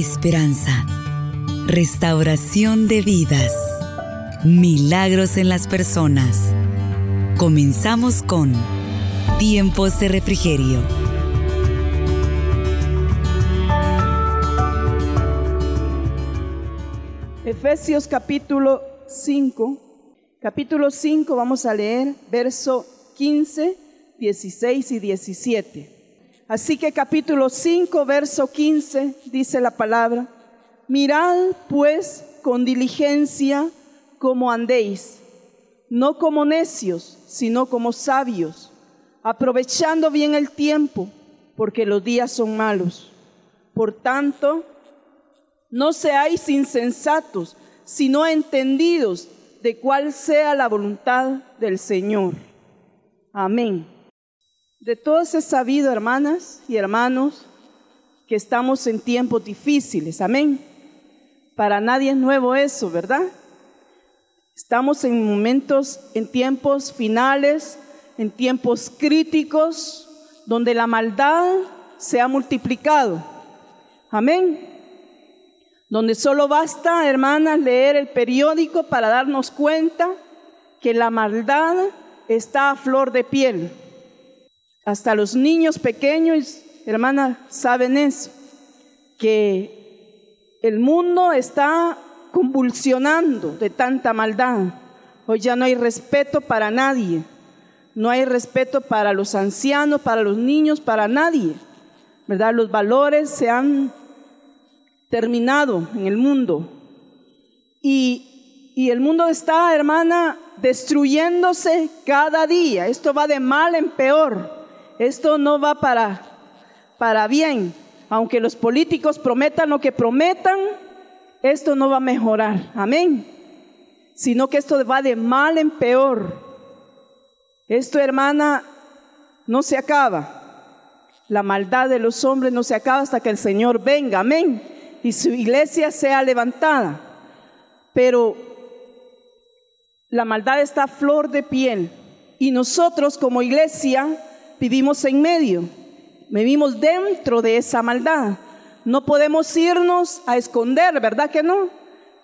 esperanza, restauración de vidas, milagros en las personas. Comenzamos con Tiempos de Refrigerio. Efesios capítulo 5. Capítulo 5 vamos a leer verso 15, 16 y 17. Así que capítulo 5, verso 15 dice la palabra, mirad pues con diligencia como andéis, no como necios, sino como sabios, aprovechando bien el tiempo, porque los días son malos. Por tanto, no seáis insensatos, sino entendidos de cuál sea la voluntad del Señor. Amén. De todos he sabido, hermanas y hermanos, que estamos en tiempos difíciles. Amén. Para nadie es nuevo eso, ¿verdad? Estamos en momentos, en tiempos finales, en tiempos críticos, donde la maldad se ha multiplicado. Amén. Donde solo basta, hermanas, leer el periódico para darnos cuenta que la maldad está a flor de piel. Hasta los niños pequeños, hermana, saben eso, que el mundo está convulsionando de tanta maldad. Hoy ya no hay respeto para nadie. No hay respeto para los ancianos, para los niños, para nadie. ¿Verdad? Los valores se han terminado en el mundo. Y, y el mundo está, hermana, destruyéndose cada día. Esto va de mal en peor. Esto no va para, para bien. Aunque los políticos prometan lo que prometan, esto no va a mejorar. Amén. Sino que esto va de mal en peor. Esto, hermana, no se acaba. La maldad de los hombres no se acaba hasta que el Señor venga. Amén. Y su iglesia sea levantada. Pero la maldad está a flor de piel. Y nosotros como iglesia vivimos en medio, vivimos dentro de esa maldad. No podemos irnos a esconder, ¿verdad que no?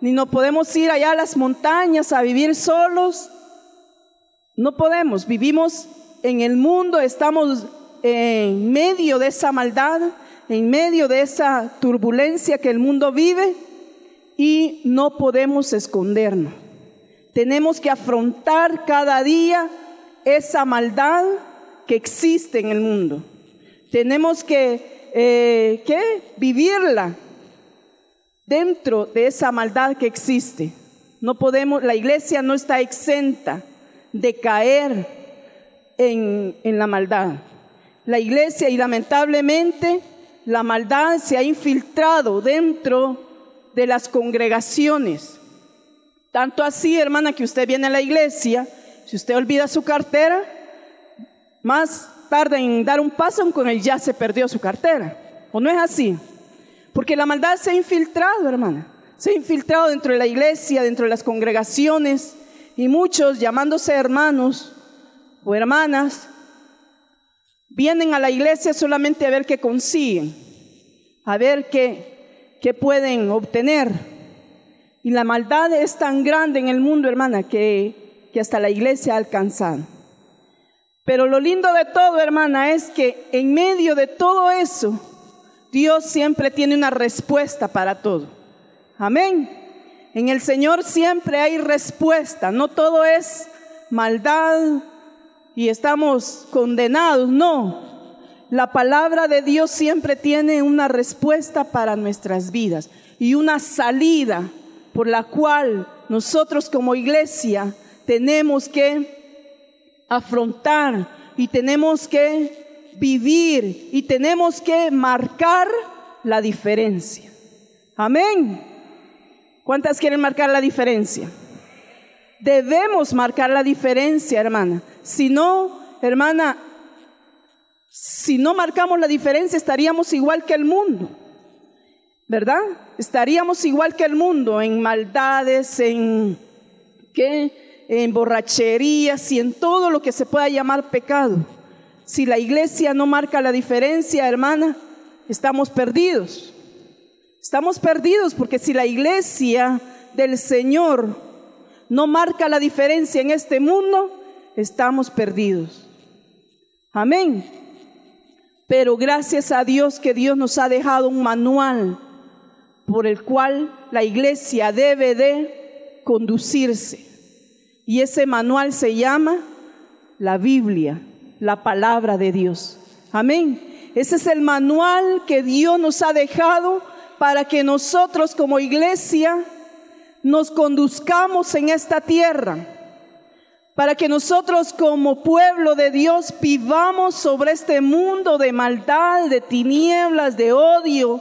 Ni no podemos ir allá a las montañas a vivir solos. No podemos, vivimos en el mundo, estamos en medio de esa maldad, en medio de esa turbulencia que el mundo vive y no podemos escondernos. Tenemos que afrontar cada día esa maldad que existe en el mundo. Tenemos que, eh. Vivirla dentro de esa maldad que existe. No podemos, la iglesia no está exenta de caer en la maldad. La iglesia y lamentablemente la maldad se ha infiltrado dentro de las congregaciones. Tanto así, hermana, que usted viene a la iglesia, si usted olvida su cartera, más tarde en dar un paso con él ya se perdió su cartera. ¿O no es así? Porque la maldad se ha infiltrado, hermana. Se ha infiltrado dentro de la iglesia, dentro de las congregaciones. Y muchos, llamándose hermanos o hermanas, vienen a la iglesia solamente a ver qué consiguen, a ver qué, qué pueden obtener. Y la maldad es tan grande en el mundo, hermana, que, que hasta la iglesia ha alcanzado. Pero lo lindo de todo, hermana, es que en medio de todo eso, Dios siempre tiene una respuesta para todo. Amén. En el Señor siempre hay respuesta. No todo es maldad y estamos condenados. No. La palabra de Dios siempre tiene una respuesta para nuestras vidas y una salida por la cual nosotros como iglesia tenemos que afrontar y tenemos que vivir y tenemos que marcar la diferencia. Amén. ¿Cuántas quieren marcar la diferencia? Debemos marcar la diferencia, hermana. Si no, hermana, si no marcamos la diferencia estaríamos igual que el mundo. ¿Verdad? Estaríamos igual que el mundo en maldades, en qué? En borracherías y en todo lo que se pueda llamar pecado. Si la iglesia no marca la diferencia, hermana, estamos perdidos. Estamos perdidos porque si la iglesia del Señor no marca la diferencia en este mundo, estamos perdidos. Amén. Pero gracias a Dios que Dios nos ha dejado un manual por el cual la iglesia debe de conducirse. Y ese manual se llama la Biblia, la palabra de Dios. Amén. Ese es el manual que Dios nos ha dejado para que nosotros como iglesia nos conduzcamos en esta tierra, para que nosotros como pueblo de Dios vivamos sobre este mundo de maldad, de tinieblas, de odio.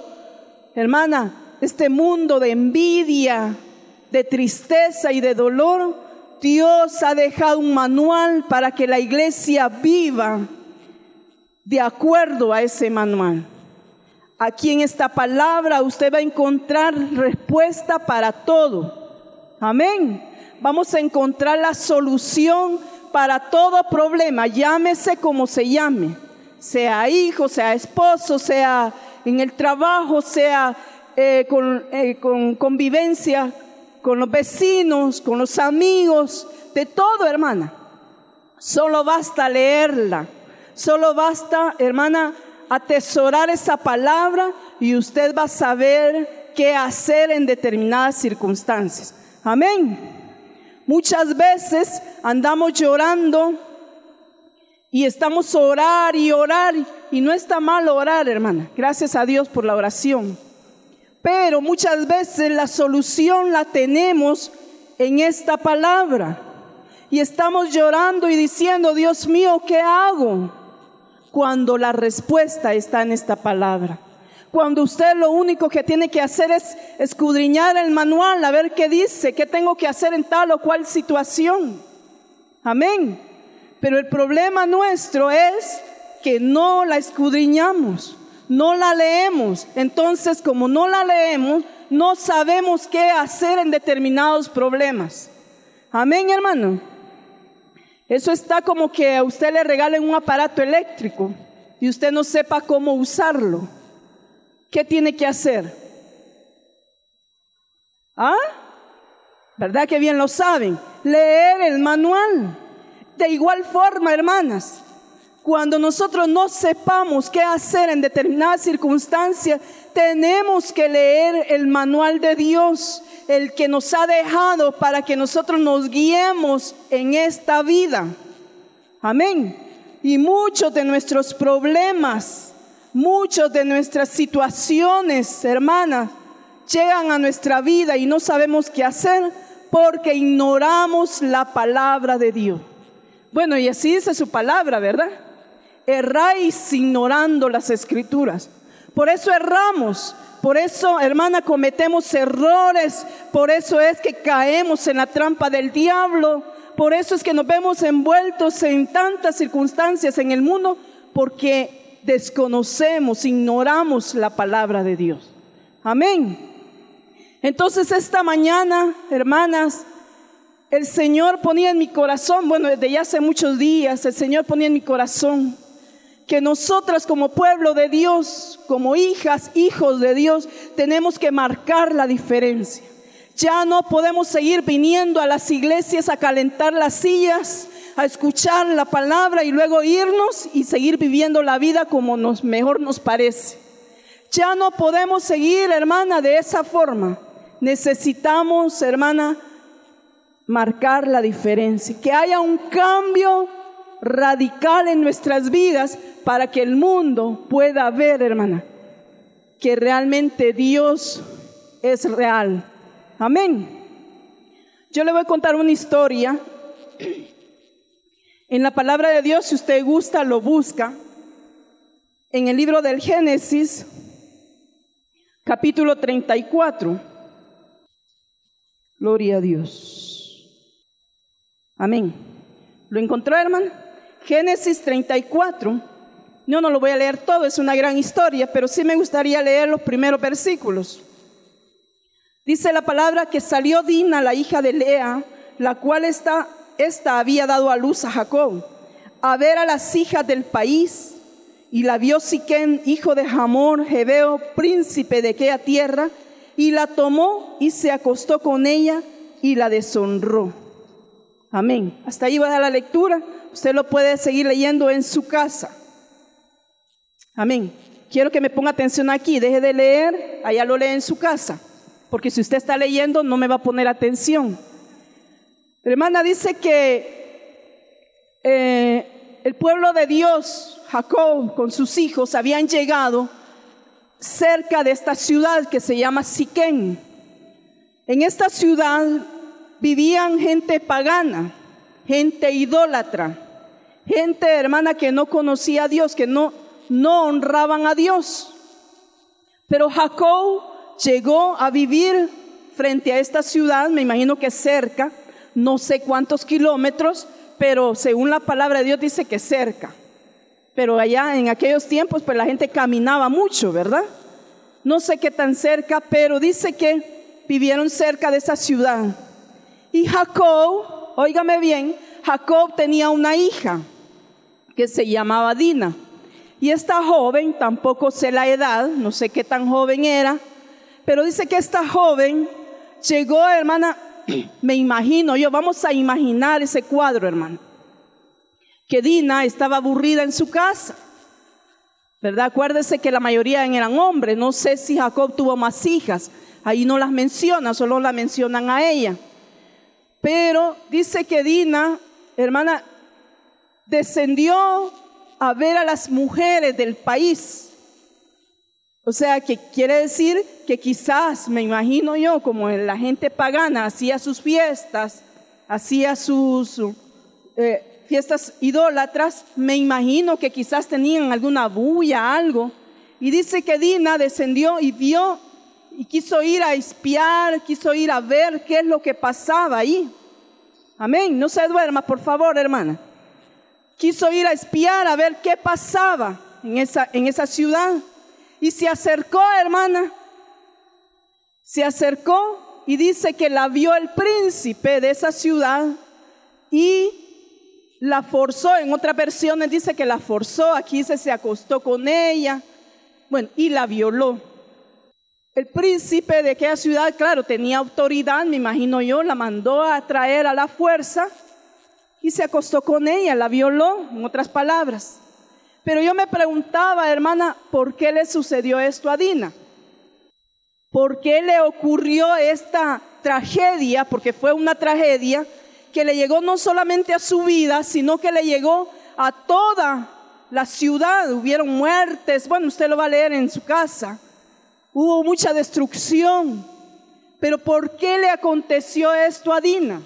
Hermana, este mundo de envidia, de tristeza y de dolor, Dios ha dejado un manual para que la iglesia viva de acuerdo a ese manual. Aquí en esta palabra usted va a encontrar respuesta para todo. Amén. Vamos a encontrar la solución para todo problema, llámese como se llame, sea hijo, sea esposo, sea en el trabajo, sea eh, con, eh, con convivencia con los vecinos, con los amigos, de todo, hermana. Solo basta leerla, solo basta, hermana, atesorar esa palabra y usted va a saber qué hacer en determinadas circunstancias. Amén. Muchas veces andamos llorando y estamos orar y orar y no está mal orar, hermana. Gracias a Dios por la oración. Pero muchas veces la solución la tenemos en esta palabra. Y estamos llorando y diciendo, Dios mío, ¿qué hago? cuando la respuesta está en esta palabra. Cuando usted lo único que tiene que hacer es escudriñar el manual, a ver qué dice, qué tengo que hacer en tal o cual situación. Amén. Pero el problema nuestro es que no la escudriñamos, no la leemos. Entonces, como no la leemos, no sabemos qué hacer en determinados problemas. Amén, hermano. Eso está como que a usted le regalen un aparato eléctrico y usted no sepa cómo usarlo. ¿Qué tiene que hacer? ¿Ah? ¿Verdad que bien lo saben? Leer el manual. De igual forma, hermanas, cuando nosotros no sepamos qué hacer en determinadas circunstancias, tenemos que leer el manual de Dios, el que nos ha dejado para que nosotros nos guiemos en esta vida. Amén. Y muchos de nuestros problemas, muchos de nuestras situaciones, hermanas, llegan a nuestra vida y no sabemos qué hacer porque ignoramos la palabra de Dios. Bueno, y así dice su palabra, ¿verdad? Erráis ignorando las escrituras. Por eso erramos, por eso, hermana, cometemos errores, por eso es que caemos en la trampa del diablo, por eso es que nos vemos envueltos en tantas circunstancias en el mundo, porque desconocemos, ignoramos la palabra de Dios. Amén. Entonces esta mañana, hermanas, el Señor ponía en mi corazón, bueno, desde ya hace muchos días, el Señor ponía en mi corazón que nosotras como pueblo de Dios, como hijas, hijos de Dios, tenemos que marcar la diferencia. Ya no podemos seguir viniendo a las iglesias a calentar las sillas, a escuchar la palabra y luego irnos y seguir viviendo la vida como nos mejor nos parece. Ya no podemos seguir, hermana, de esa forma. Necesitamos, hermana, marcar la diferencia, que haya un cambio radical en nuestras vidas para que el mundo pueda ver, hermana, que realmente Dios es real. Amén. Yo le voy a contar una historia. En la palabra de Dios, si usted gusta, lo busca. En el libro del Génesis, capítulo 34. Gloria a Dios. Amén. ¿Lo encontró, hermano? Génesis 34. Yo no lo voy a leer todo, es una gran historia, pero sí me gustaría leer los primeros versículos. Dice la palabra que salió Dina, la hija de Lea, la cual esta, esta había dado a luz a Jacob, a ver a las hijas del país. Y la vio Siquén, hijo de Hamor, Jebeo, príncipe de aquella tierra, y la tomó y se acostó con ella y la deshonró. Amén. Hasta ahí va a la lectura. Usted lo puede seguir leyendo en su casa. Amén. Quiero que me ponga atención aquí. Deje de leer, allá lo lee en su casa. Porque si usted está leyendo, no me va a poner atención. Hermana dice que eh, el pueblo de Dios, Jacob, con sus hijos, habían llegado cerca de esta ciudad que se llama Siquén. En esta ciudad vivían gente pagana, gente idólatra, gente hermana que no conocía a Dios, que no, no honraban a Dios. Pero Jacob llegó a vivir frente a esta ciudad, me imagino que cerca, no sé cuántos kilómetros, pero según la palabra de Dios dice que cerca. Pero allá en aquellos tiempos, pues la gente caminaba mucho, ¿verdad? No sé qué tan cerca, pero dice que vivieron cerca de esa ciudad. Y Jacob, óigame bien, Jacob tenía una hija que se llamaba Dina. Y esta joven, tampoco sé la edad, no sé qué tan joven era, pero dice que esta joven llegó, hermana, me imagino yo, vamos a imaginar ese cuadro, hermano que Dina estaba aburrida en su casa. ¿Verdad? Acuérdese que la mayoría eran hombres. No sé si Jacob tuvo más hijas. Ahí no las menciona, solo la mencionan a ella. Pero dice que Dina, hermana, descendió a ver a las mujeres del país. O sea, que quiere decir que quizás, me imagino yo, como la gente pagana hacía sus fiestas, hacía sus eh, fiestas idólatras, me imagino que quizás tenían alguna bulla, algo. Y dice que Dina descendió y vio y quiso ir a espiar, quiso ir a ver qué es lo que pasaba ahí. Amén. No se duerma, por favor, hermana. Quiso ir a espiar, a ver qué pasaba en esa, en esa ciudad. Y se acercó, hermana. Se acercó y dice que la vio el príncipe de esa ciudad y la forzó, en otras versiones dice que la forzó, aquí se, se acostó con ella, bueno, y la violó. El príncipe de aquella ciudad, claro, tenía autoridad, me imagino yo, la mandó a traer a la fuerza y se acostó con ella, la violó, en otras palabras. Pero yo me preguntaba, hermana, ¿por qué le sucedió esto a Dina? ¿Por qué le ocurrió esta tragedia? Porque fue una tragedia que le llegó no solamente a su vida, sino que le llegó a toda la ciudad. Hubieron muertes, bueno, usted lo va a leer en su casa. Hubo mucha destrucción. Pero ¿por qué le aconteció esto a Dina?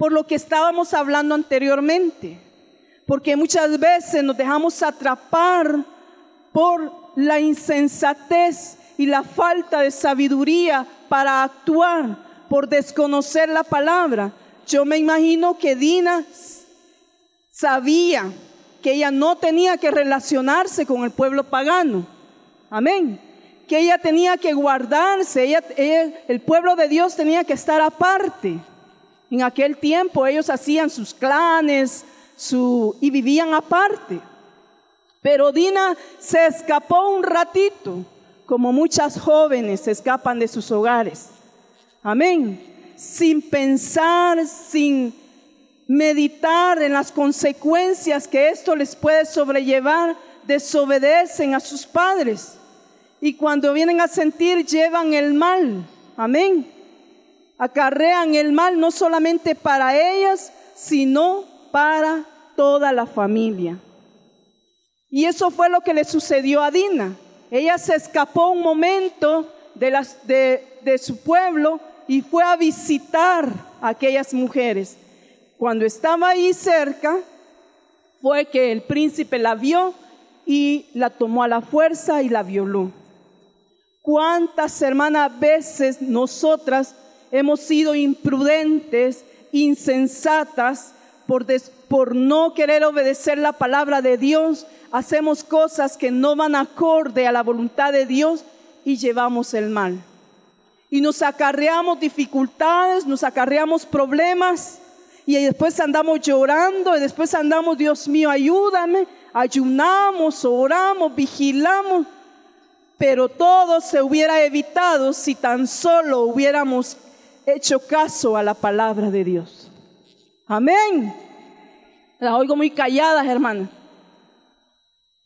Por lo que estábamos hablando anteriormente. Porque muchas veces nos dejamos atrapar por la insensatez y la falta de sabiduría para actuar, por desconocer la palabra. Yo me imagino que Dina sabía que ella no tenía que relacionarse con el pueblo pagano. Amén. Que ella tenía que guardarse, el pueblo de Dios tenía que estar aparte. En aquel tiempo ellos hacían sus clanes y vivían aparte. Pero Dina se escapó un ratito, como muchas jóvenes se escapan de sus hogares. Amén sin pensar, sin meditar en las consecuencias que esto les puede sobrellevar, desobedecen a sus padres. Y cuando vienen a sentir, llevan el mal. Amén. Acarrean el mal no solamente para ellas, sino para toda la familia. Y eso fue lo que le sucedió a Dina. Ella se escapó un momento de, su pueblo y fue a visitar a aquellas mujeres. Cuando estaba ahí cerca, fue que el príncipe la vio y la tomó a la fuerza y la violó. ¿Cuántas hermanas veces nosotras hemos sido imprudentes, insensatas, por, por no querer obedecer la palabra de Dios? Hacemos cosas que no van acorde a la voluntad de Dios y llevamos el mal y nos acarreamos dificultades, nos acarreamos problemas y después andamos llorando y después andamos, Dios mío, ayúdame, ayunamos, oramos, vigilamos, pero todo se hubiera evitado si tan solo hubiéramos hecho caso a la palabra de Dios. Amén. La oigo muy calladas, hermana.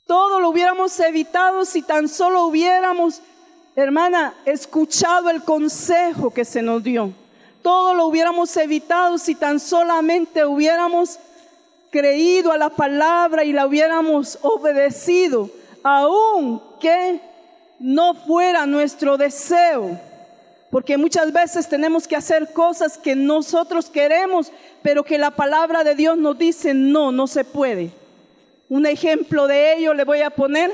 Todo lo hubiéramos evitado si tan solo hubiéramos, hermana, escuchado el consejo que se nos dio. Todo lo hubiéramos evitado si tan solamente hubiéramos creído a la palabra y la hubiéramos obedecido, aun que no fuera nuestro deseo. Porque muchas veces tenemos que hacer cosas que nosotros queremos, pero que la palabra de Dios nos dice, no, no se puede. Un ejemplo de ello le voy a poner,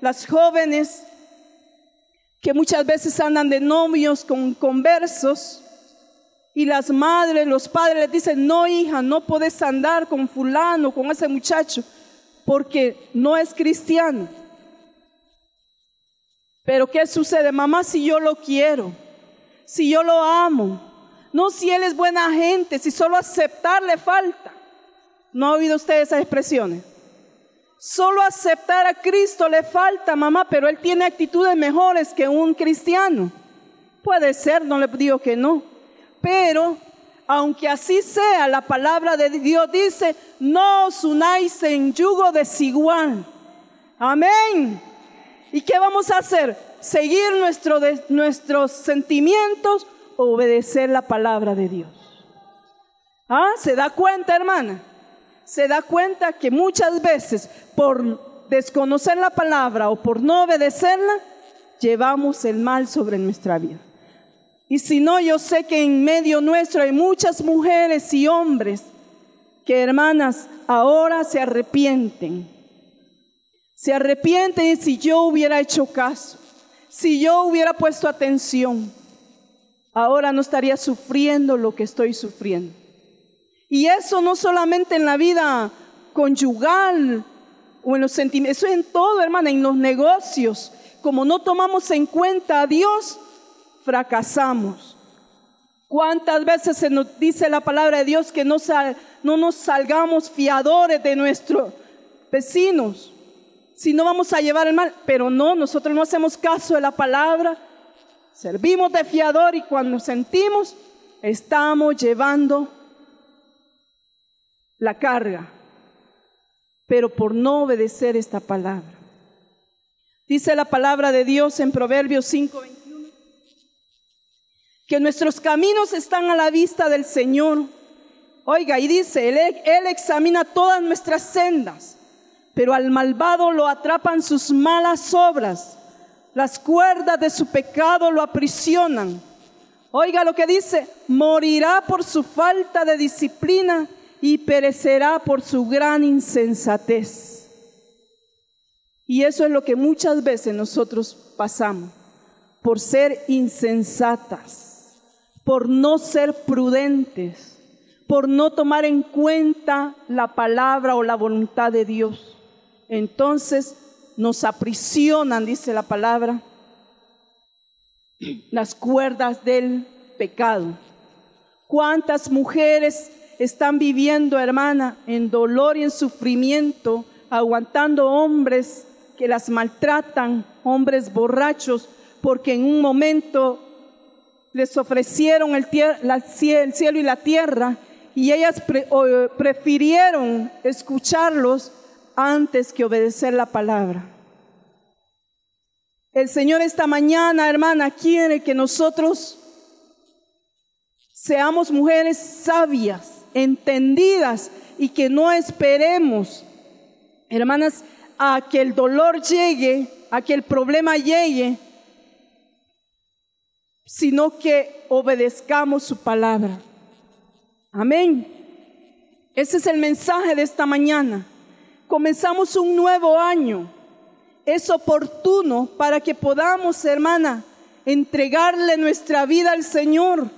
las jóvenes que muchas veces andan de novios con conversos y las madres, los padres les dicen, no hija, no puedes andar con fulano, con ese muchacho, porque no es cristiano. Pero ¿qué sucede? Mamá, si yo lo quiero, si yo lo amo, no si él es buena gente, si solo aceptar le falta. ¿No ha oído usted esas expresiones? Solo aceptar a Cristo le falta, mamá, pero él tiene actitudes mejores que un cristiano. Puede ser, no le digo que no. Pero, aunque así sea, la palabra de Dios dice, no os unáis en yugo desigual. Amén. ¿Y qué vamos a hacer? Seguir nuestro, nuestros sentimientos o obedecer la palabra de Dios. ¿Ah? ¿Se da cuenta, hermana? Se da cuenta que muchas veces por desconocer la palabra o por no obedecerla, llevamos el mal sobre nuestra vida. Y si no, yo sé que en medio nuestro hay muchas mujeres y hombres que, hermanas, ahora se arrepienten se arrepienten si yo hubiera hecho caso, si yo hubiera puesto atención, ahora no estaría sufriendo lo que estoy sufriendo. Y eso no solamente en la vida conyugal o en los sentimientos, eso es en todo, hermana, en los negocios. Como no tomamos en cuenta a Dios, fracasamos. ¿Cuántas veces se nos dice la palabra de Dios que no, no nos salgamos fiadores de nuestros vecinos? Si no vamos a llevar el mal, pero no, nosotros no hacemos caso de la palabra, servimos de fiador y cuando sentimos, estamos llevando la carga, pero por no obedecer esta palabra. Dice la palabra de Dios en Proverbios 5:21, que nuestros caminos están a la vista del Señor. Oiga, y dice, él, él examina todas nuestras sendas pero al malvado lo atrapan sus malas obras. Las cuerdas de su pecado lo aprisionan. Oiga lo que dice, morirá por su falta de disciplina y perecerá por su gran insensatez. Y eso es lo que muchas veces nosotros pasamos, por ser insensatas, por no ser prudentes, por no tomar en cuenta la palabra o la voluntad de Dios entonces nos aprisionan, dice la palabra, las cuerdas del pecado. ¿Cuántas mujeres están viviendo, hermana, en dolor y en sufrimiento, aguantando hombres que las maltratan, hombres borrachos, porque en un momento les ofrecieron el, cielo y la tierra y ellas prefirieron escucharlos antes que obedecer la palabra. El Señor esta mañana, hermana, quiere que nosotros seamos mujeres sabias, entendidas y que no esperemos, hermanas, a que el dolor llegue, a que el problema llegue, sino que obedezcamos su palabra. Amén. Ese es el mensaje de esta mañana comenzamos un nuevo año. Es oportuno para que podamos, hermana, entregarle nuestra vida al Señor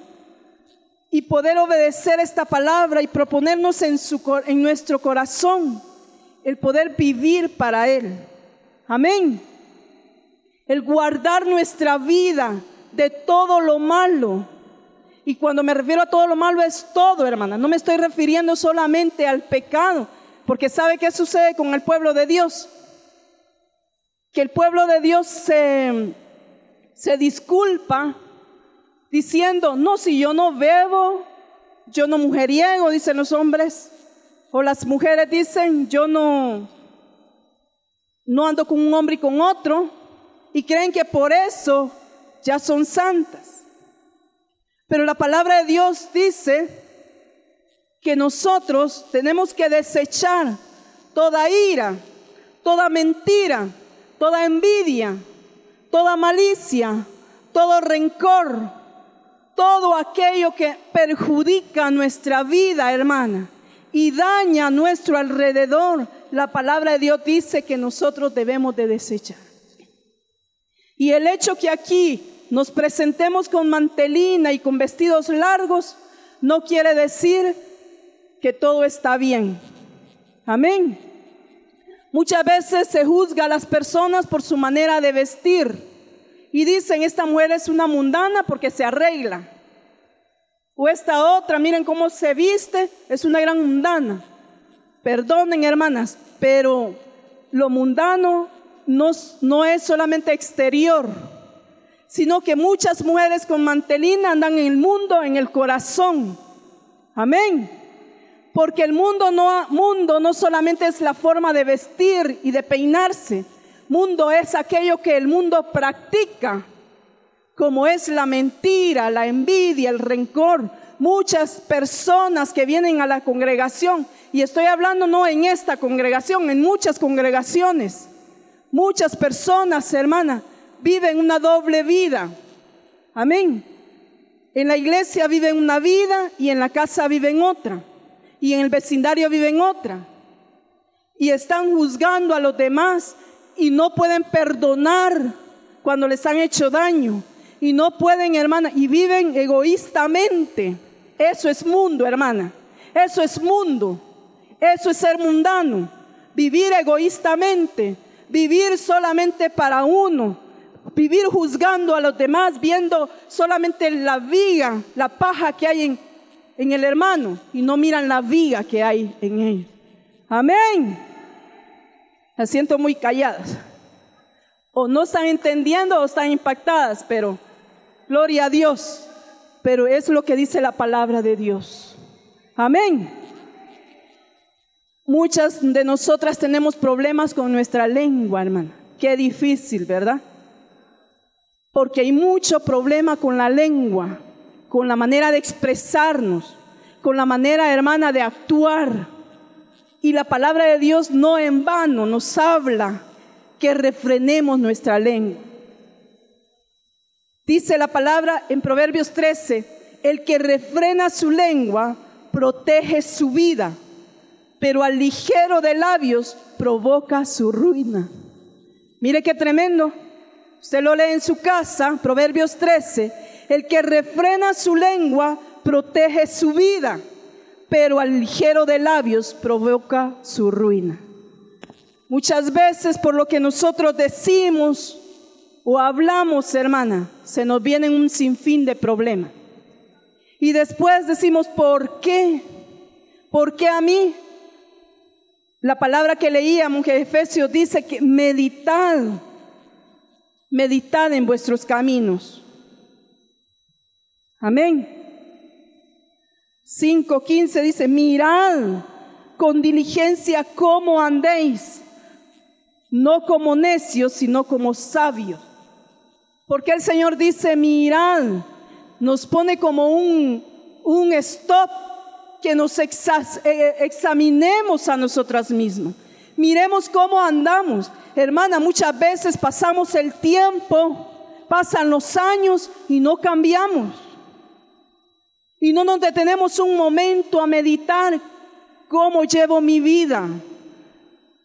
y poder obedecer esta palabra y proponernos en, su, en nuestro corazón el poder vivir para Él. Amén. El guardar nuestra vida de todo lo malo. Y cuando me refiero a todo lo malo es todo, hermana. No me estoy refiriendo solamente al pecado, Porque ¿sabe qué sucede con el pueblo de Dios? Que el pueblo de Dios se, se disculpa diciendo, no, si yo no bebo, yo no mujeriego, dicen los hombres, o las mujeres dicen, yo no, no ando con un hombre y con otro, y creen que por eso ya son santas. Pero la palabra de Dios dice que nosotros tenemos que desechar toda ira, toda mentira, toda envidia, toda malicia, todo rencor, todo aquello que perjudica nuestra vida, hermana, y daña nuestro alrededor. La palabra de Dios dice que nosotros debemos de desechar. Y el hecho que aquí nos presentemos con mantelina y con vestidos largos no quiere decir que todo está bien. Amén. Muchas veces se juzga a las personas por su manera de vestir y dicen, esta mujer es una mundana porque se arregla. O esta otra, miren cómo se viste, es una gran mundana. Perdonen, hermanas, pero lo mundano no, no es solamente exterior, sino que muchas mujeres con mantelina andan en el mundo, en el corazón. Amén. Porque el mundo no, mundo no solamente es la forma de vestir y de peinarse, mundo es aquello que el mundo practica, como es la mentira, la envidia, el rencor. Muchas personas que vienen a la congregación, y estoy hablando no en esta congregación, en muchas congregaciones, muchas personas, hermana, viven una doble vida. Amén. En la iglesia viven una vida y en la casa viven otra y en el vecindario viven otra. Y están juzgando a los demás y no pueden perdonar cuando les han hecho daño. Y no pueden, hermana, y viven egoístamente. Eso es mundo, hermana. Eso es mundo. Eso es ser mundano. Vivir egoístamente. Vivir solamente para uno. Vivir juzgando a los demás, viendo solamente la viga, la paja que hay en, en el hermano y no miran la viga que hay en él. Amén. Las siento muy calladas. O no están entendiendo o están impactadas, pero gloria a Dios. Pero es lo que dice la palabra de Dios. Amén. Muchas de nosotras tenemos problemas con nuestra lengua, hermana. Qué difícil, ¿verdad? Porque hay mucho problema con la lengua con la manera de expresarnos, con la manera, hermana, de actuar. Y la palabra de Dios no en vano nos habla que refrenemos nuestra lengua. Dice la palabra en Proverbios 13, el que refrena su lengua protege su vida, pero al ligero de labios provoca su ruina. Mire qué tremendo. Usted lo lee en su casa, Proverbios 13, el que refrena su lengua protege su vida, pero al ligero de labios provoca su ruina. Muchas veces por lo que nosotros decimos o hablamos, hermana, se nos vienen un sinfín de problemas. Y después decimos, ¿por qué? ¿Por qué a mí? La palabra que leíamos en Efesios dice que meditad, meditad en vuestros caminos. Amén. 5.15 dice, mirad con diligencia cómo andéis, no como necios, sino como sabios. Porque el Señor dice, mirad, nos pone como un, un stop que nos eh, examinemos a nosotras mismas. Miremos cómo andamos. Hermana, muchas veces pasamos el tiempo, pasan los años y no cambiamos. Y no nos detenemos un momento a meditar cómo llevo mi vida.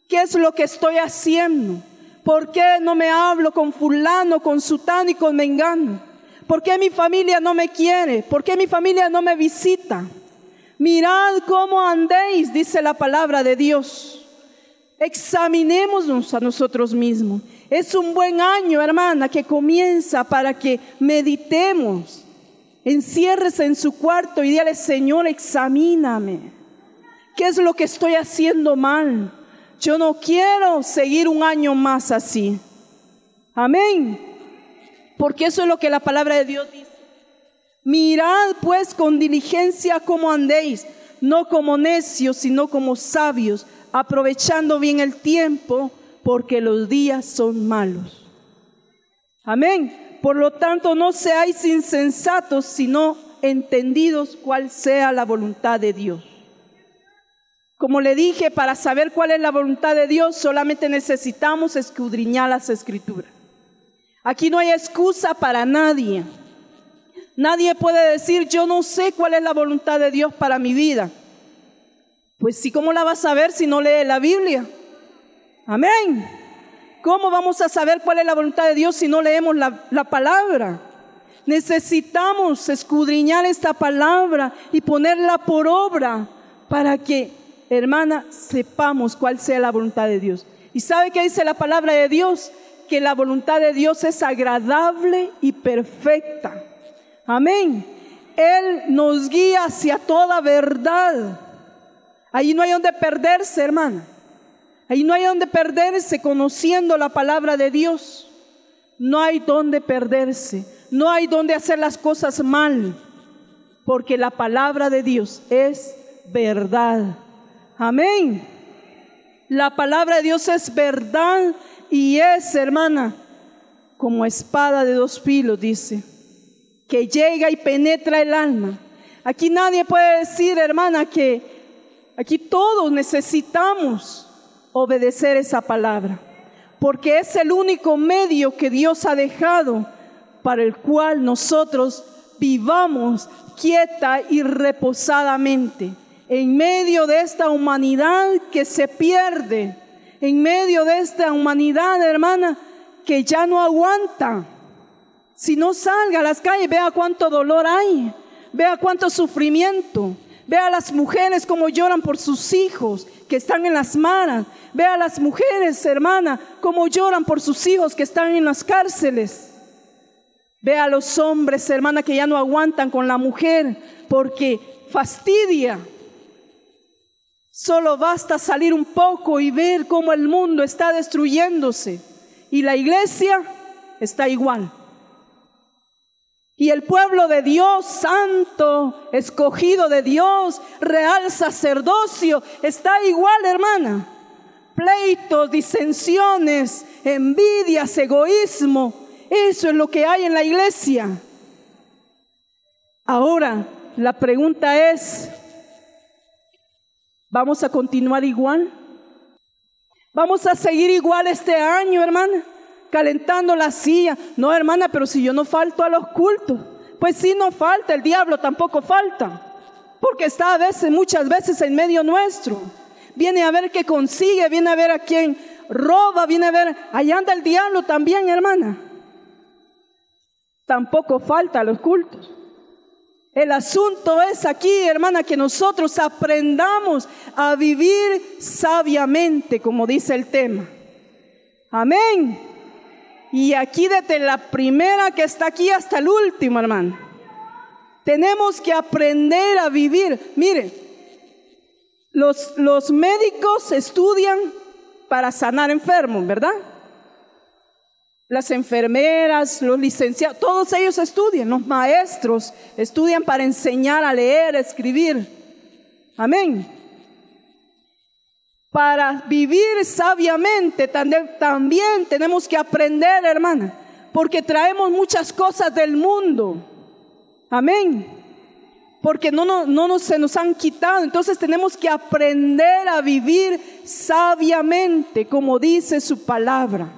¿Qué es lo que estoy haciendo? ¿Por qué no me hablo con fulano, con sutano y con mengano? ¿Por qué mi familia no me quiere? ¿Por qué mi familia no me visita? Mirad cómo andéis, dice la palabra de Dios. Examinémonos a nosotros mismos. Es un buen año, hermana, que comienza para que meditemos Enciérrese en su cuarto y dígale, Señor, examíname. ¿Qué es lo que estoy haciendo mal? Yo no quiero seguir un año más así. Amén. Porque eso es lo que la palabra de Dios dice. Mirad pues con diligencia cómo andéis, no como necios, sino como sabios, aprovechando bien el tiempo, porque los días son malos. Amén. Por lo tanto, no seáis insensatos, sino entendidos cuál sea la voluntad de Dios. Como le dije, para saber cuál es la voluntad de Dios, solamente necesitamos escudriñar las escrituras. Aquí no hay excusa para nadie. Nadie puede decir, yo no sé cuál es la voluntad de Dios para mi vida. Pues sí, ¿cómo la vas a saber si no lee la Biblia? Amén. ¿Cómo vamos a saber cuál es la voluntad de Dios si no leemos la, la palabra? Necesitamos escudriñar esta palabra y ponerla por obra para que, hermana, sepamos cuál sea la voluntad de Dios. ¿Y sabe qué dice la palabra de Dios? Que la voluntad de Dios es agradable y perfecta. Amén. Él nos guía hacia toda verdad. Ahí no hay donde perderse, hermana. Ahí no hay donde perderse conociendo la palabra de Dios. No hay donde perderse. No hay donde hacer las cosas mal. Porque la palabra de Dios es verdad. Amén. La palabra de Dios es verdad y es, hermana, como espada de dos filos, dice, que llega y penetra el alma. Aquí nadie puede decir, hermana, que aquí todos necesitamos obedecer esa palabra, porque es el único medio que Dios ha dejado para el cual nosotros vivamos quieta y reposadamente en medio de esta humanidad que se pierde, en medio de esta humanidad, hermana, que ya no aguanta. Si no salga a las calles, vea cuánto dolor hay, vea cuánto sufrimiento, vea las mujeres como lloran por sus hijos que están en las maras, vea a las mujeres, hermana, como lloran por sus hijos que están en las cárceles. Ve a los hombres, hermana, que ya no aguantan con la mujer porque fastidia. Solo basta salir un poco y ver cómo el mundo está destruyéndose y la iglesia está igual. Y el pueblo de Dios, santo, escogido de Dios, real sacerdocio, está igual, hermana. Pleitos, disensiones, envidias, egoísmo. Eso es lo que hay en la iglesia. Ahora, la pregunta es, ¿Vamos a continuar igual? ¿Vamos a seguir igual este año, hermana? Calentando la silla. No, hermana, pero si yo no falto a los cultos. Pues sí, no falta, el diablo tampoco falta. Porque está a veces, muchas veces en medio nuestro. Viene a ver qué consigue, viene a ver a quién roba, viene a ver, allá anda el diablo también, hermana. Tampoco falta a los cultos. El asunto es aquí, hermana, que nosotros aprendamos a vivir sabiamente, como dice el tema. Amén. Y aquí desde la primera que está aquí hasta el último, hermano. Tenemos que aprender a vivir. Mire, los, los médicos estudian para sanar enfermos, ¿verdad? las enfermeras, los licenciados, todos ellos estudian, los maestros estudian para enseñar a leer, a escribir. Amén. Para vivir sabiamente también tenemos que aprender, hermana, porque traemos muchas cosas del mundo. Amén. Porque no, no, no nos, se nos han quitado. Entonces tenemos que aprender a vivir sabiamente, como dice su palabra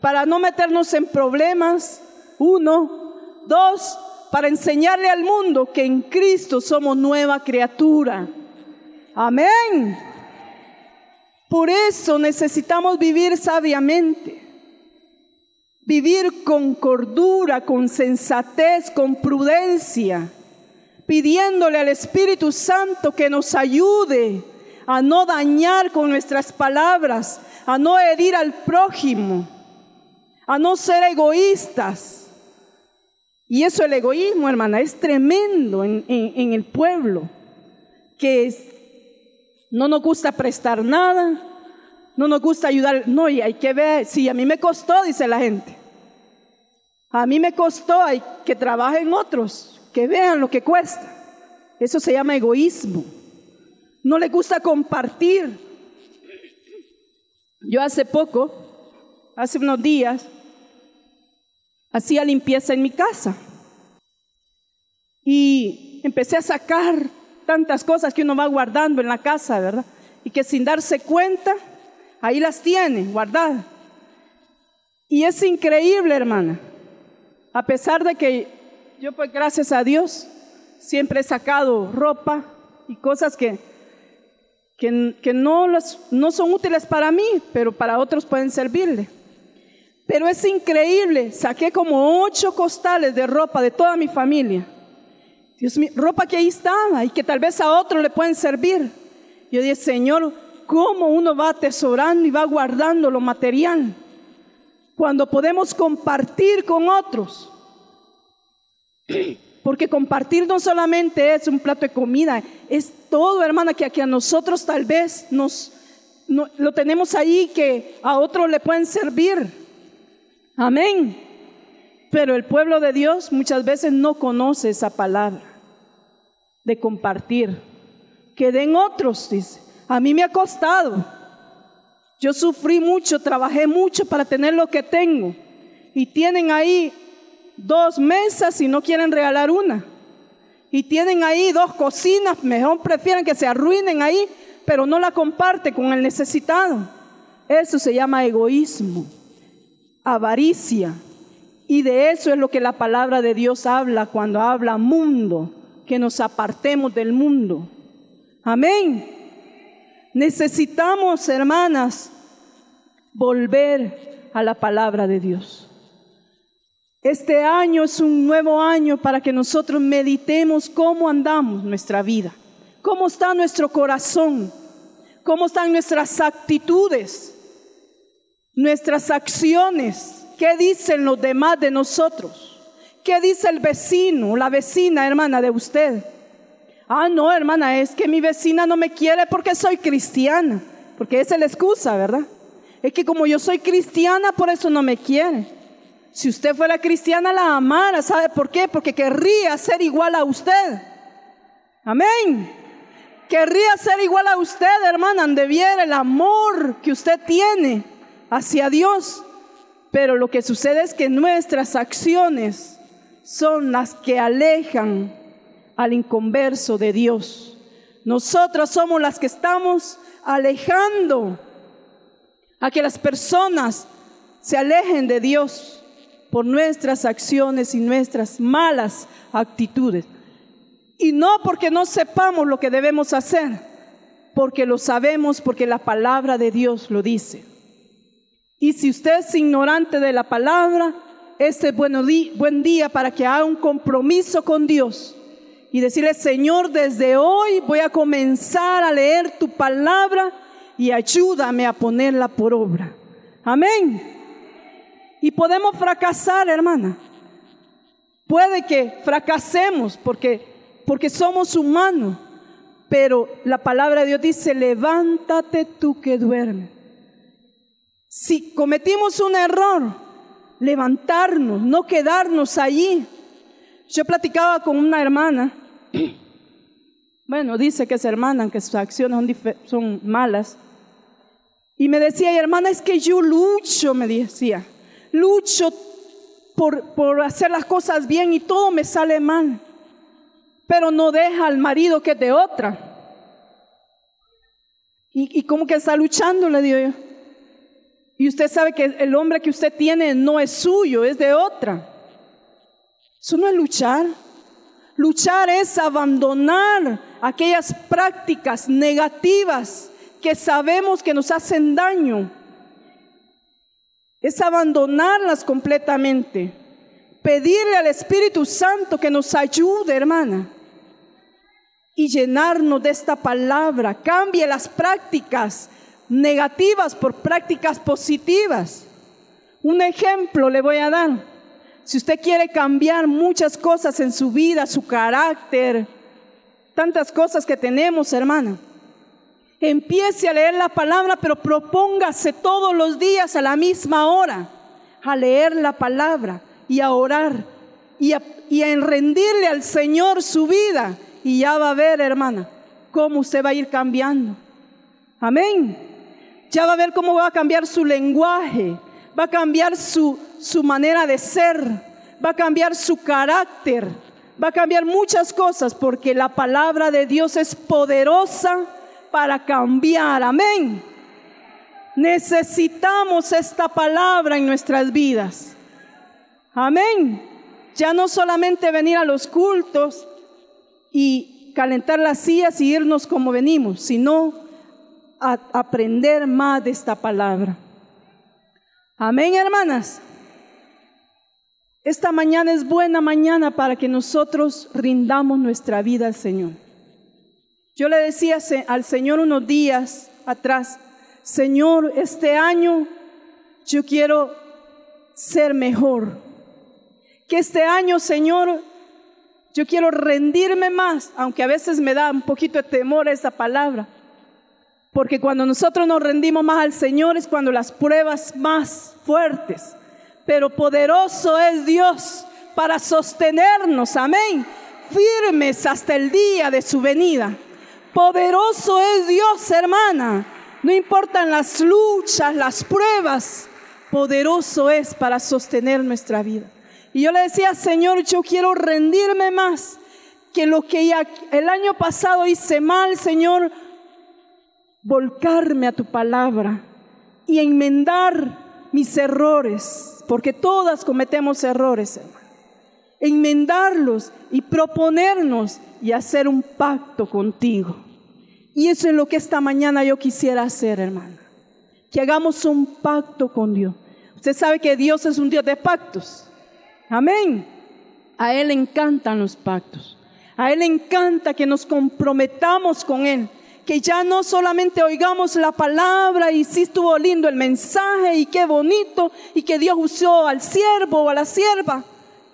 para no meternos en problemas, uno, dos, para enseñarle al mundo que en Cristo somos nueva criatura. Amén. Por eso necesitamos vivir sabiamente, vivir con cordura, con sensatez, con prudencia, pidiéndole al Espíritu Santo que nos ayude a no dañar con nuestras palabras, a no herir al prójimo a no ser egoístas. Y eso el egoísmo, hermana, es tremendo en, el pueblo, que No nos gusta prestar nada, no nos gusta ayudar. No, y hay que ver, si a mí me costó, dice la gente. A mí me costó, hay que trabajen otros, que vean lo que cuesta. Eso se llama egoísmo. No le gusta compartir. Yo hace poco, hace unos días, hacía limpieza en mi casa. Y empecé a sacar tantas cosas que uno va guardando en la casa, ¿verdad? Y que sin darse cuenta, ahí las tiene guardadas. Y es increíble, hermana. A pesar de que yo, pues gracias a Dios, siempre he sacado ropa y cosas que, que, no, no son útiles para mí, pero para otros pueden servirle. Pero es increíble, saqué como ocho costales de ropa de toda mi familia. Dios mío, ropa que ahí estaba y que tal vez a otros le pueden servir. Yo dije, Señor, ¿cómo uno va atesorando y va guardando lo material? Cuando podemos compartir con otros. Porque compartir no solamente es un plato de comida, es todo, hermana, que, aquí a nosotros tal vez nos, lo tenemos ahí que a otros le pueden servir. Amén. Pero el pueblo de Dios muchas veces no conoce esa palabra de compartir. Que den otros, dice. A mí me ha costado. Yo sufrí mucho, trabajé mucho para tener lo que tengo. Y tienen ahí dos mesas y no quieren regalar una. Y tienen ahí dos cocinas, mejor prefieren que se arruinen ahí, pero no la comparte con el necesitado. Eso se llama egoísmo avaricia. Y de eso es lo que la palabra de Dios habla cuando habla mundo, que nos apartemos del mundo. Amén. Necesitamos, hermanas, volver a la palabra de Dios. Este año es un nuevo año para que nosotros meditemos cómo andamos nuestra vida, cómo está nuestro corazón, cómo están nuestras actitudes nuestras acciones, qué dicen los demás de nosotros, qué dice el vecino, la vecina, hermana de usted. Ah, no, hermana, es que mi vecina no me quiere porque soy cristiana, porque esa es la excusa, ¿verdad? Es que como yo soy cristiana, por eso no me quiere. Si usted fuera cristiana, la amara, ¿sabe por qué? Porque querría ser igual a usted. Amén. Querría ser igual a usted, hermana, donde viera el amor que usted tiene hacia Dios. Pero lo que sucede es que nuestras acciones son las que alejan al inconverso de Dios. Nosotros somos las que estamos alejando a que las personas se alejen de Dios por nuestras acciones y nuestras malas actitudes. Y no porque no sepamos lo que debemos hacer, porque lo sabemos, porque la palabra de Dios lo dice. Y si usted es ignorante de la palabra, este es buen día para que haga un compromiso con Dios y decirle, Señor, desde hoy voy a comenzar a leer tu palabra y ayúdame a ponerla por obra. Amén. Y podemos fracasar, hermana. Puede que fracasemos porque, porque somos humanos, pero la palabra de Dios dice, levántate tú que duermes si cometimos un error, levantarnos, no quedarnos allí. Yo platicaba con una hermana, bueno, dice que es hermana, aunque sus acciones son, malas, y me decía, hermana, es que yo lucho, me decía, lucho por, por hacer las cosas bien y todo me sale mal, pero no deja al marido que es de otra. ¿Y, y cómo que está luchando? Le digo yo. Y usted sabe que el hombre que usted tiene no es suyo, es de otra. Eso no es luchar. Luchar es abandonar aquellas prácticas negativas que sabemos que nos hacen daño. Es abandonarlas completamente. Pedirle al Espíritu Santo que nos ayude, hermana. Y llenarnos de esta palabra. Cambie las prácticas negativas por prácticas positivas. Un ejemplo le voy a dar. Si usted quiere cambiar muchas cosas en su vida, su carácter, tantas cosas que tenemos, hermana, Empiece a leer la palabra, pero propóngase todos los días a la misma hora a leer la palabra y a orar y a, rendirle al Señor su vida. Y ya va a ver, hermana, cómo usted va a ir cambiando. Amén. Ya va a ver cómo va a cambiar su lenguaje, va a cambiar su, su manera de ser, va a cambiar su carácter, va a cambiar muchas cosas porque la palabra de Dios es poderosa para cambiar. Amén. Necesitamos esta palabra en nuestras vidas. Amén. Ya no solamente venir a los cultos y calentar las sillas y irnos como venimos, sino a aprender más de esta palabra. Amén, hermanas. Esta mañana es buena mañana para que nosotros rindamos nuestra vida al Señor. Yo le decía al Señor unos días atrás, Señor, este año yo quiero ser mejor. Que este año, Señor, yo quiero rendirme más, aunque a veces me da un poquito de temor esa palabra. Porque cuando nosotros nos rendimos más al Señor es cuando las pruebas más fuertes. Pero poderoso es Dios para sostenernos, amén, firmes hasta el día de su venida. Poderoso es Dios, hermana. No importan las luchas, las pruebas. Poderoso es para sostener nuestra vida. Y yo le decía, Señor, yo quiero rendirme más que lo que el año pasado hice mal, Señor, volcarme a tu palabra y enmendar mis errores, porque todas cometemos errores, hermano. Enmendarlos y proponernos y hacer un pacto contigo. Y eso es lo que esta mañana yo quisiera hacer, hermano. Que hagamos un pacto con Dios. Usted sabe que Dios es un Dios de pactos. Amén. A Él encantan los pactos. A Él encanta que nos comprometamos con Él. Que ya no solamente oigamos la palabra y sí estuvo lindo el mensaje y qué bonito y que Dios usó al siervo o a la sierva.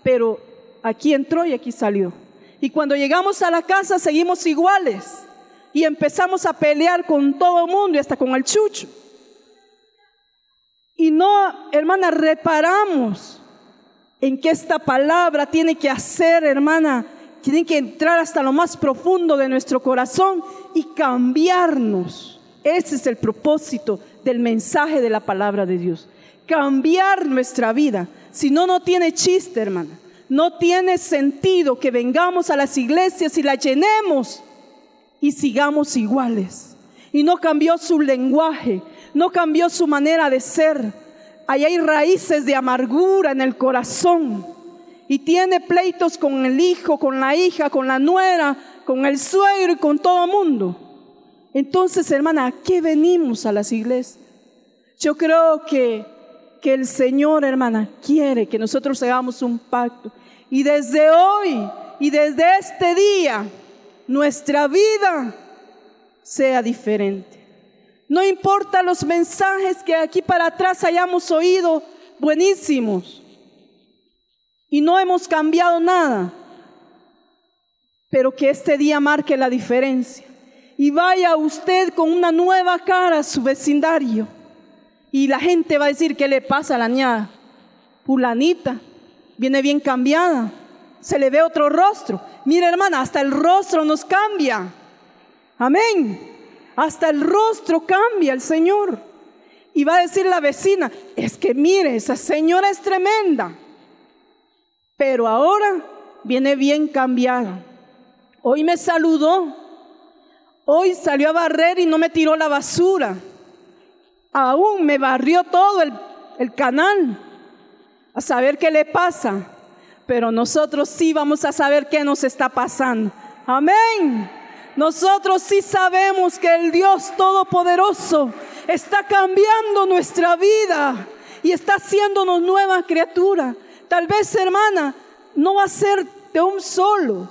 Pero aquí entró y aquí salió. Y cuando llegamos a la casa seguimos iguales y empezamos a pelear con todo el mundo y hasta con el chucho. Y no, hermana, reparamos en que esta palabra tiene que hacer, hermana, tiene que entrar hasta lo más profundo de nuestro corazón y cambiarnos. Ese es el propósito del mensaje de la palabra de Dios. Cambiar nuestra vida. Si no, no tiene chiste, hermana. No tiene sentido que vengamos a las iglesias y las llenemos y sigamos iguales. Y no cambió su lenguaje, no cambió su manera de ser. Ahí hay raíces de amargura en el corazón. Y tiene pleitos con el hijo, con la hija, con la nuera, con el suegro y con todo mundo. Entonces, hermana, ¿a qué venimos a las iglesias? Yo creo que que el Señor, hermana, quiere que nosotros hagamos un pacto. Y desde hoy y desde este día, nuestra vida sea diferente. No importa los mensajes que aquí para atrás hayamos oído, buenísimos. Y no hemos cambiado nada. Pero que este día marque la diferencia. Y vaya usted con una nueva cara a su vecindario y la gente va a decir, ¿qué le pasa a la niña pulanita? Viene bien cambiada. Se le ve otro rostro. Mira hermana, hasta el rostro nos cambia. Amén. Hasta el rostro cambia el Señor. Y va a decir la vecina, es que mire, esa señora es tremenda. Pero ahora viene bien cambiada. Hoy me saludó. Hoy salió a barrer y no me tiró la basura aún me barrió todo el, canal a saber qué le pasa. Pero nosotros sí vamos a saber qué nos está pasando. Amén. Nosotros sí sabemos que el Dios Todopoderoso está cambiando nuestra vida y está haciéndonos nueva criatura. Tal vez, hermana, no va a ser de un solo,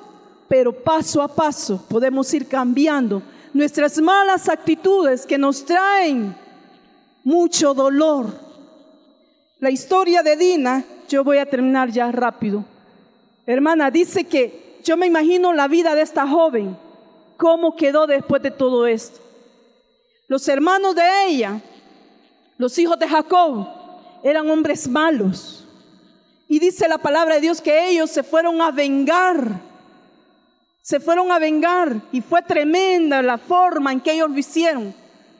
pero paso a paso podemos ir cambiando nuestras malas actitudes que nos traen mucho dolor. La historia de Dina, yo voy a terminar ya rápido. Hermana, dice que yo me imagino la vida de esta joven, cómo quedó después de todo esto. Los hermanos de ella, los hijos de Jacob, eran hombres malos. Y dice la palabra de Dios que ellos se fueron a vengar. Se fueron a vengar. Y fue tremenda la forma en que ellos lo hicieron.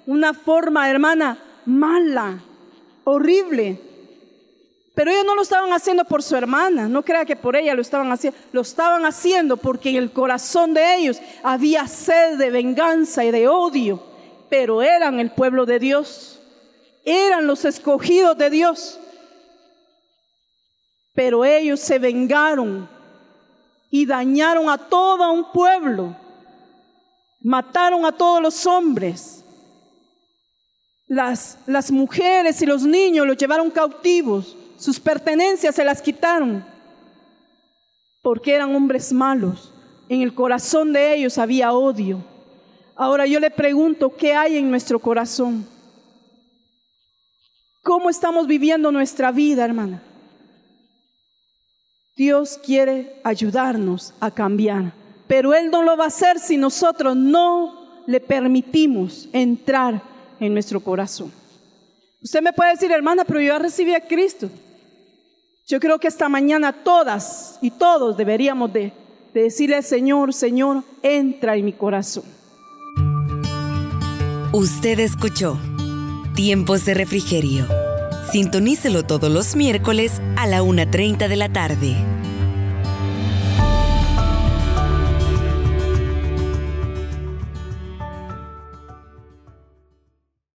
Una forma, hermana, mala, horrible. Pero ellos no lo estaban haciendo por su hermana, no crea que por ella lo estaban haciendo, lo estaban haciendo porque en el corazón de ellos había sed de venganza y de odio, pero eran el pueblo de Dios, eran los escogidos de Dios. Pero ellos se vengaron y dañaron a todo un pueblo, mataron a todos los hombres, las, las mujeres y los niños los llevaron cautivos sus pertenencias se las quitaron porque eran hombres malos. En el corazón de ellos había odio. Ahora yo le pregunto, ¿qué hay en nuestro corazón? ¿Cómo estamos viviendo nuestra vida, hermana? Dios quiere ayudarnos a cambiar, pero Él no lo va a hacer si nosotros no le permitimos entrar en nuestro corazón. Usted me puede decir, hermana, pero yo ya recibí a Cristo. Yo creo que esta mañana todas y todos deberíamos de, decirle Señor, Señor, entra en mi corazón. Usted escuchó Tiempos de Refrigerio. Sintonícelo todos los miércoles a la 1.30 de la tarde.